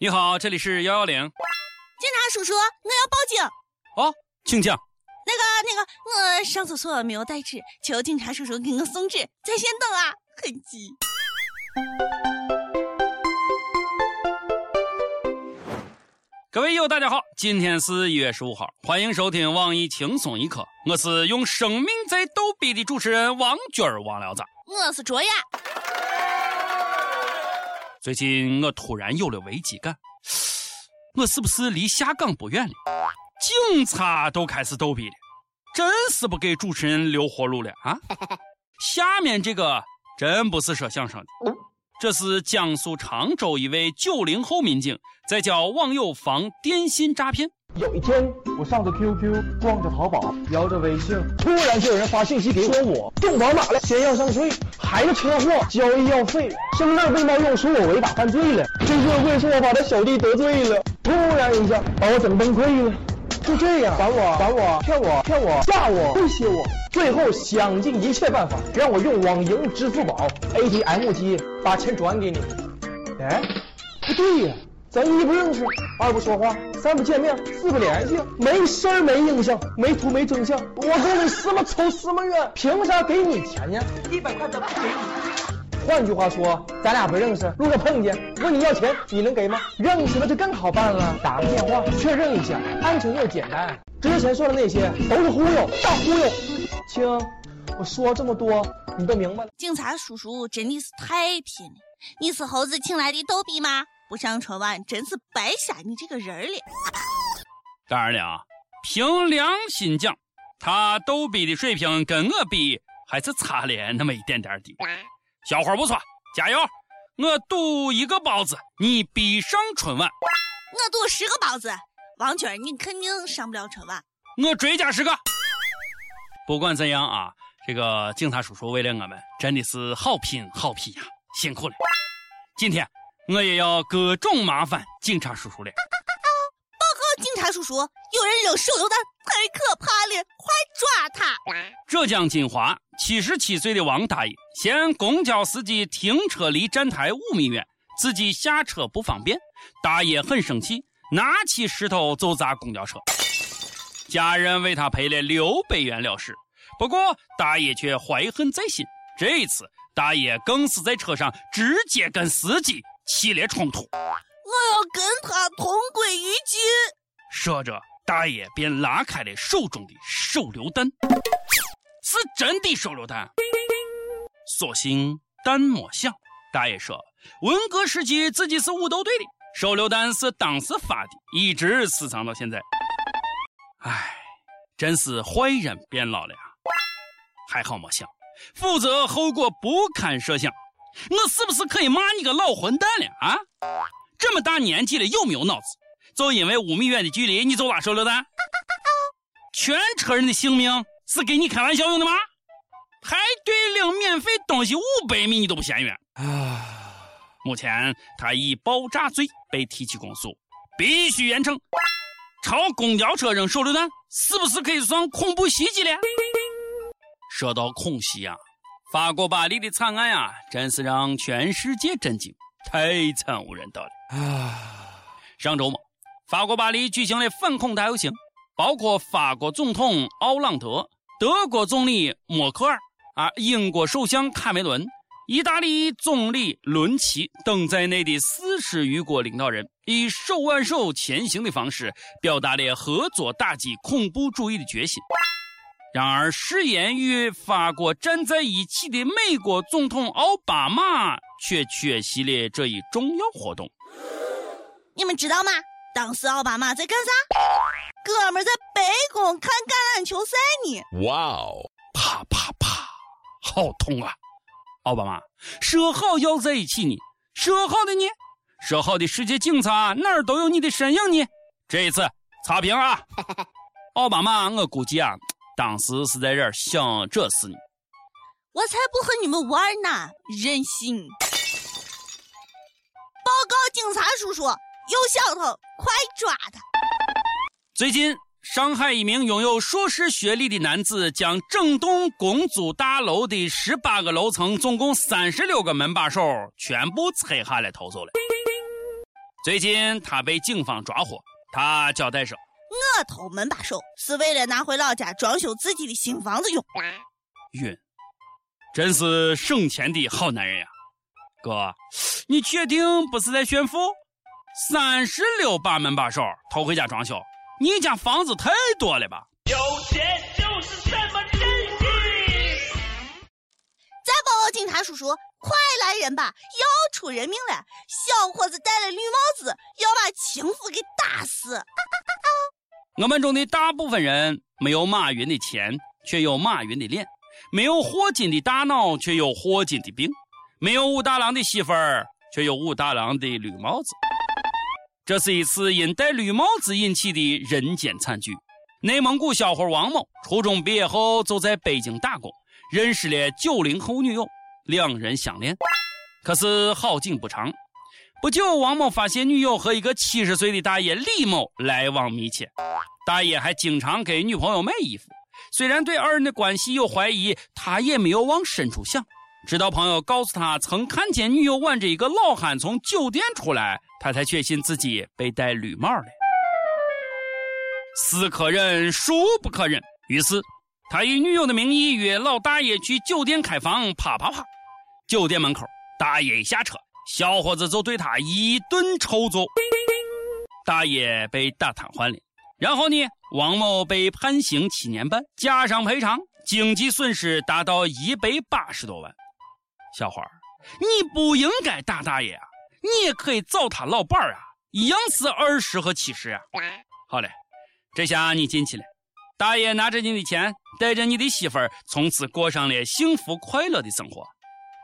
你好，这里是幺幺零。警察叔叔，我要报警。哦，请讲。那个那个，我上厕所没有带纸，求警察叔叔给我送纸，在线等啊，很急。各位友，大家好，今天是一月十五号，欢迎收听网易轻松一刻，我是用生命在逗逼的主持人王军儿王聊子。我是卓雅。最近我突然有了危机感，我是不是离下岗不远了？警察都开始逗逼了，真是不给主持人留活路了啊！下面这个真不是说相声的，这是江苏常州一位九零后民警在教网友防电信诈骗。有一天，我上着 QQ，逛着淘宝，摇着微信，突然就有人发信息给我，说我中宝马了，先要上税，还有车祸，交医药费，身份被冒用，说我违法犯罪了，这社会是我把他小弟得罪了，突然一下把我整崩溃了，就这样烦我，烦我，骗我，骗我，吓我，威胁我，最后想尽一切办法让我用网银、支付宝、ATM 机把钱转给你。哎，不对呀。咱一不认识，二不说话，三不见面，四不联系，没声儿，没影响，没图没真相，我跟你什么仇什么怨？凭啥给你钱呢？一百块都不给你。换句话说，咱俩不认识，如果碰见问你要钱，你能给吗？认识了就更好办了，打个电话确认一下，安全又简单。之前说的那些都是忽悠，大忽悠。亲，我说这么多，你都明白了。警察叔叔真的是太拼了，你是猴子请来的逗比吗？不上春晚真是白瞎你这个人了。当然了啊，凭良心讲，他逗比的水平跟我比还是差了那么一点点的。小伙不错，加油！我赌一个包子，你必上春晚。我赌十个包子，王娟你肯定上不了春晚。我追加十个。不管怎样啊，这个警察叔叔为了我们真的是好拼好拼呀，辛苦了。今天。我也要各种麻烦警察叔叔了。报告警察叔叔，有人扔手榴弹，太可怕了，快抓他！浙江金华七十七岁的王大爷嫌公交司机停车离站台五米远，自己下车不方便。大爷很生气，拿起石头就砸公交车。家人为他赔了六百元了事，不过大爷却怀恨在心。这一次，大爷更是在车上直接跟司机。起了冲突，我要跟他同归于尽。说着，大爷便拉开了手中的手榴弹，是真的手榴弹。所幸弹没响。大爷说，文革时期自己是武斗队的，手榴弹是当时发的，一直私藏到现在。唉，真是坏人变老了呀！还好没响，否则后果不堪设想。我是不是可以骂你个老混蛋了啊？这么大年纪了，有没有脑子？就因为五米远的距离你就拉手榴弹？全车人的性命是给你开玩笑用的吗？排队领免费东西五百米你都不嫌远啊！目前他以爆炸罪被提起公诉，必须严惩。朝公交车扔手榴弹，是不是可以算恐怖袭击了？说到恐袭啊！法国巴黎的惨案啊，真是让全世界震惊，太惨无人道了啊！上周末，法国巴黎举行了反恐大游行，包括法国总统奥朗德、德国总理默克尔、啊，英国首相卡梅伦、意大利总理伦齐等在内的四十余国领导人，以手挽手前行的方式，表达了合作打击恐怖主义的决心。然而，誓言与法国站在一起的美国总统奥巴马却缺席了这一重要活动。你们知道吗？当时奥巴马在干啥？哥们在白宫看橄榄球赛呢。哇哦！啪啪啪，好痛啊！奥巴马说好要在一起呢，说好的呢？说好的世界警察哪儿都有你的身影呢？这一次差评啊！奥巴马，我估计啊。当时是在这儿想这事呢，我才不和你们玩呢，任性！报告警察叔叔，有小偷，快抓他！最近，上海一名拥有硕士学历的男子将整栋公租大楼的十八个楼层，总共三十六个门把手全部拆下来偷走了。最近他被警方抓获，他交代说：“我偷门把手是为了拿回老家装修自己的新房子用。”晕，真是省钱的好男人呀！哥，你确定不是在炫富？三十六把门把手偷回家装修，你家房子太多了吧？有钱就是这么任性！再报告警察叔叔，快来人吧！要出人命了！小伙子戴了绿帽子，要把情妇给打死！我们中的大部分人没有马云的钱，却有马云的脸；没有霍金的大脑，却有霍金的病；没有武大郎的媳妇儿，却有武大郎的绿帽子。这是一次因戴绿帽子引起的人间惨剧。内蒙古小伙王某初中毕业后就在北京打工，认识了九零后女友，两人相恋。可是好景不长，不久王某发现女友和一个七十岁的大爷李某来往密切，大爷还经常给女朋友买衣服。虽然对二人的关系有怀疑，他也没有往深处想。直到朋友告诉他曾看见女友挽着一个老汉从酒店出来，他才确信自己被戴绿帽了。是可忍，孰不可忍？于是他以女友的名义约老大爷去酒店开房，啪啪啪。酒店门口，大爷一下车，小伙子就对他一顿抽揍，大爷被打瘫痪了。然后呢，王某被判刑七年半，加上赔偿，经济损失达到一百八十多万。小伙儿，你不应该打大爷啊！你也可以找他老伴儿啊，一样是二十和七十啊。好嘞，这下你进去了。大爷拿着你的钱，带着你的媳妇儿，从此过上了幸福快乐的生活。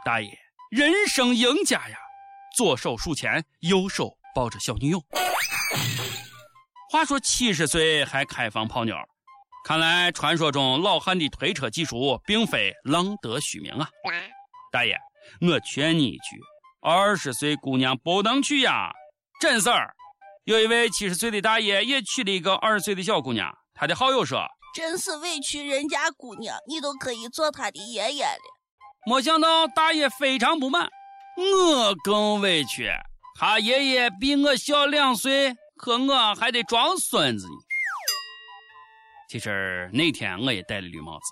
大爷，人生赢家呀！左手数钱，右手抱着小女友。话说七十岁还开房泡妞，看来传说中老汉的推车技术并非浪得虚名啊。大爷，我劝你一句，二十岁姑娘不能娶呀！真事儿，有一位七十岁的大爷也娶了一个二十岁的小姑娘。他的好友说：“真是委屈人家姑娘，你都可以做他的爷爷了。”没想到大爷非常不满，我更委屈，他爷爷比我小两岁，可我还得装孙子呢。其实那天我也戴了绿帽子，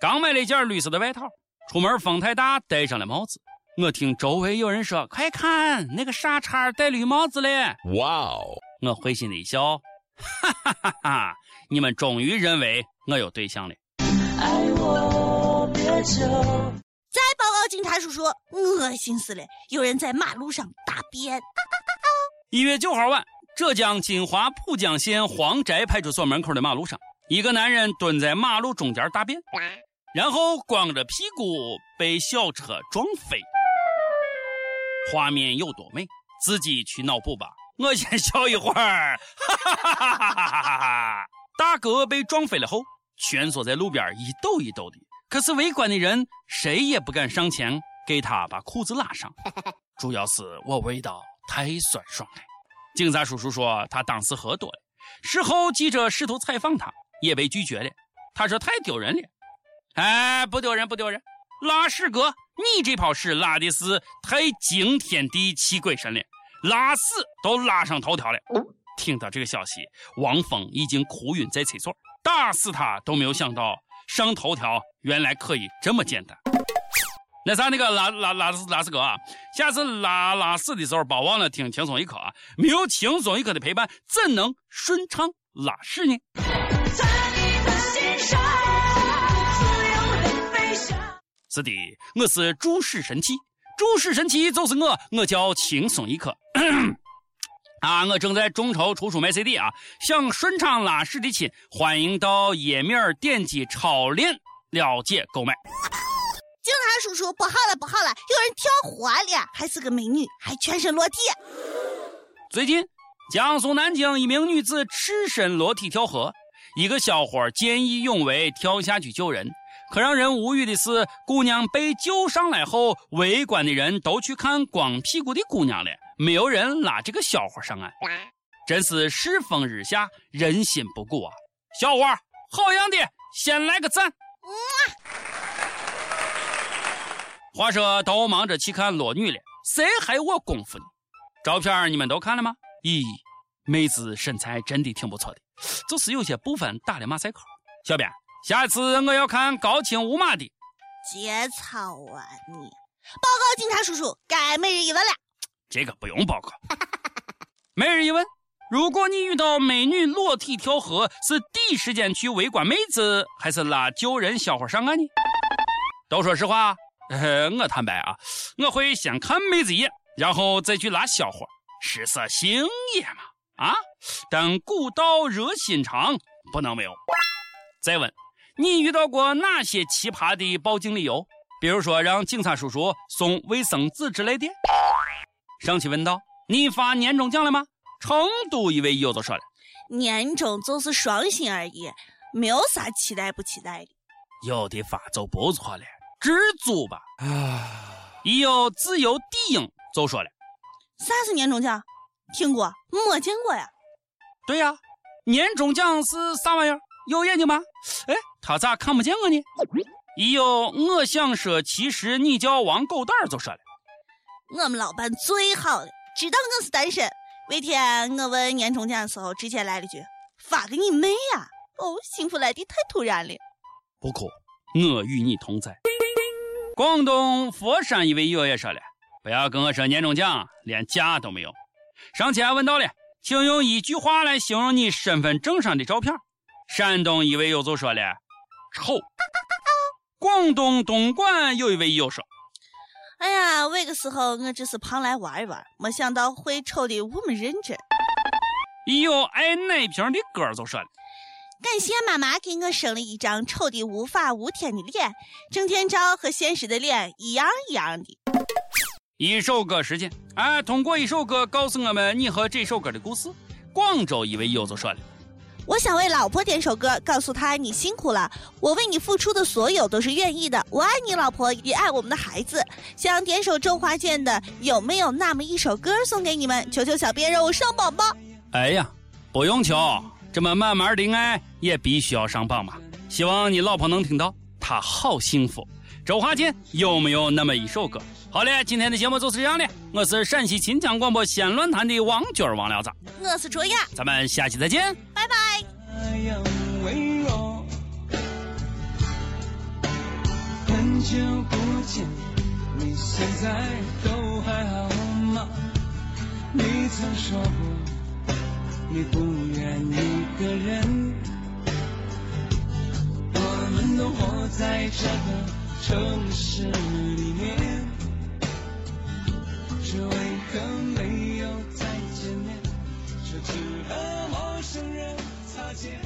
刚买了一件绿色的外套。出门风太大，戴上了帽子。我听周围有人说：“快看，那个傻叉戴绿帽子嘞！”哇哦！我会心的一笑，哈哈哈哈！你们终于认为我有对象了。再报告警察叔叔，恶心死了！有人在马路上大便。一月九号晚，浙江金华浦江县黄宅派出所门口的马路上，一个男人蹲在马路中间大便。然后光着屁股被小车撞飞，画面有多美，自己去脑补吧。我先笑一会儿，哈哈哈哈哈哈哈哈！大哥被撞飞了后，蜷缩在路边一抖一抖的，可是围观的人谁也不敢上前给他把裤子拉上，主要是我味道太酸爽了。警察叔叔说他当时喝多了。事后记者试图采访他，也被拒绝了。他说太丢人了。哎，不丢人，不丢人！拉屎哥，你这泡屎拉的是太惊天地泣鬼神了，拉屎都拉上头条了。听到这个消息，王峰已经哭晕在厕所，打死他都没有想到上头条原来可以这么简单。那啥，那个拉拉拉拉屎哥啊，下次拉拉屎的时候，别忘了听轻松一刻啊！没有轻松一刻的陪伴，怎能顺畅拉屎呢？是的，我是注屎神器，注屎神器就是我，我叫轻松一刻。啊，我正在众筹出书卖 CD 啊，想顺畅拉屎的亲，欢迎到页面点击超链了解购买。警察叔叔，不好了不好了，有人跳河了，还是个美女，还全身裸体。最近，江苏南京一名女子赤身裸体跳河，一个小伙见义勇为跳下去救人。可让人无语的是，姑娘被救上来后，围观的人都去看光屁股的姑娘了，没有人拉这个小伙上岸，真是世风日下，人心不古啊！小伙，好样的，先来个赞！话说都忙着去看裸女了，谁还有我功夫呢？照片你们都看了吗？咦，妹子身材真的挺不错的，就是有些部分打了马赛克。小编，下一次我要看高清无码的。节操啊你！报告警察叔叔，该每日一问了。这个不用报告。每日一问：如果你遇到美女裸体跳河，是第一时间去围观妹子，还是拉救人小伙上岸呢？都说实话。呃，我坦白啊，我会先看妹子一眼，然后再去拉小伙，食色性也嘛啊！但古道热心肠不能没有。再问，你遇到过哪些奇葩的报警理由？比如说让警察叔叔送卫生纸之类的。上去问道：你发年终奖了吗？成都一位友就说了：年终就是双薪而已，没有啥期待不期待的。有的发就不错了。知足吧！啊，一有自由地影就说了，啥是年终奖？听过没见过呀？对呀，年终奖是啥玩意儿？有眼睛吗？哎，他咋看不见我呢？一有我想说，其实你叫王狗蛋儿就说了，我们老板最好了，知道我是单身。那天我问年终奖的时候，直接来了句：“发给你妹呀！”哦，幸福来的太突然了。不哭，我与你同在。广东佛山一位友也说了：“不要跟我说年终奖，连假都没有。”上期还问到了，请用一句话来形容你身份证上的照片。山东一位友就说了：“丑。”广东东莞有一位友说：“哎呀，那个时候我只是胖来玩一玩，没想到会丑的那么认真。”有爱奶瓶的哥就说了。感谢妈妈给我生了一张丑的无法无天的脸，整天照和现实的脸一样一样的。一首歌时间，啊，通过一首歌告诉我们你和这首歌的故事。广州一位友就说了：“我想为老婆点首歌，告诉她你辛苦了，我为你付出的所有都是愿意的，我爱你老婆，也爱我们的孩子。想点首周华健的，有没有那么一首歌送给你们？求求小编让我上榜吧！哎呀，不用求。”这么慢慢的爱也必须要上榜嘛！希望你老婆能听到，她好幸福。周华健有没有那么一首歌？好嘞，今天的节目就是这样的。我是陕西秦腔广播西安论坛的王军王聊子，我是卓雅，咱们下期再见，拜拜。很久不见，你现在都还好吗？你曾说过。你不愿一个人，我们都活在这个城市里面却为何没有再见面却只和陌生人擦肩。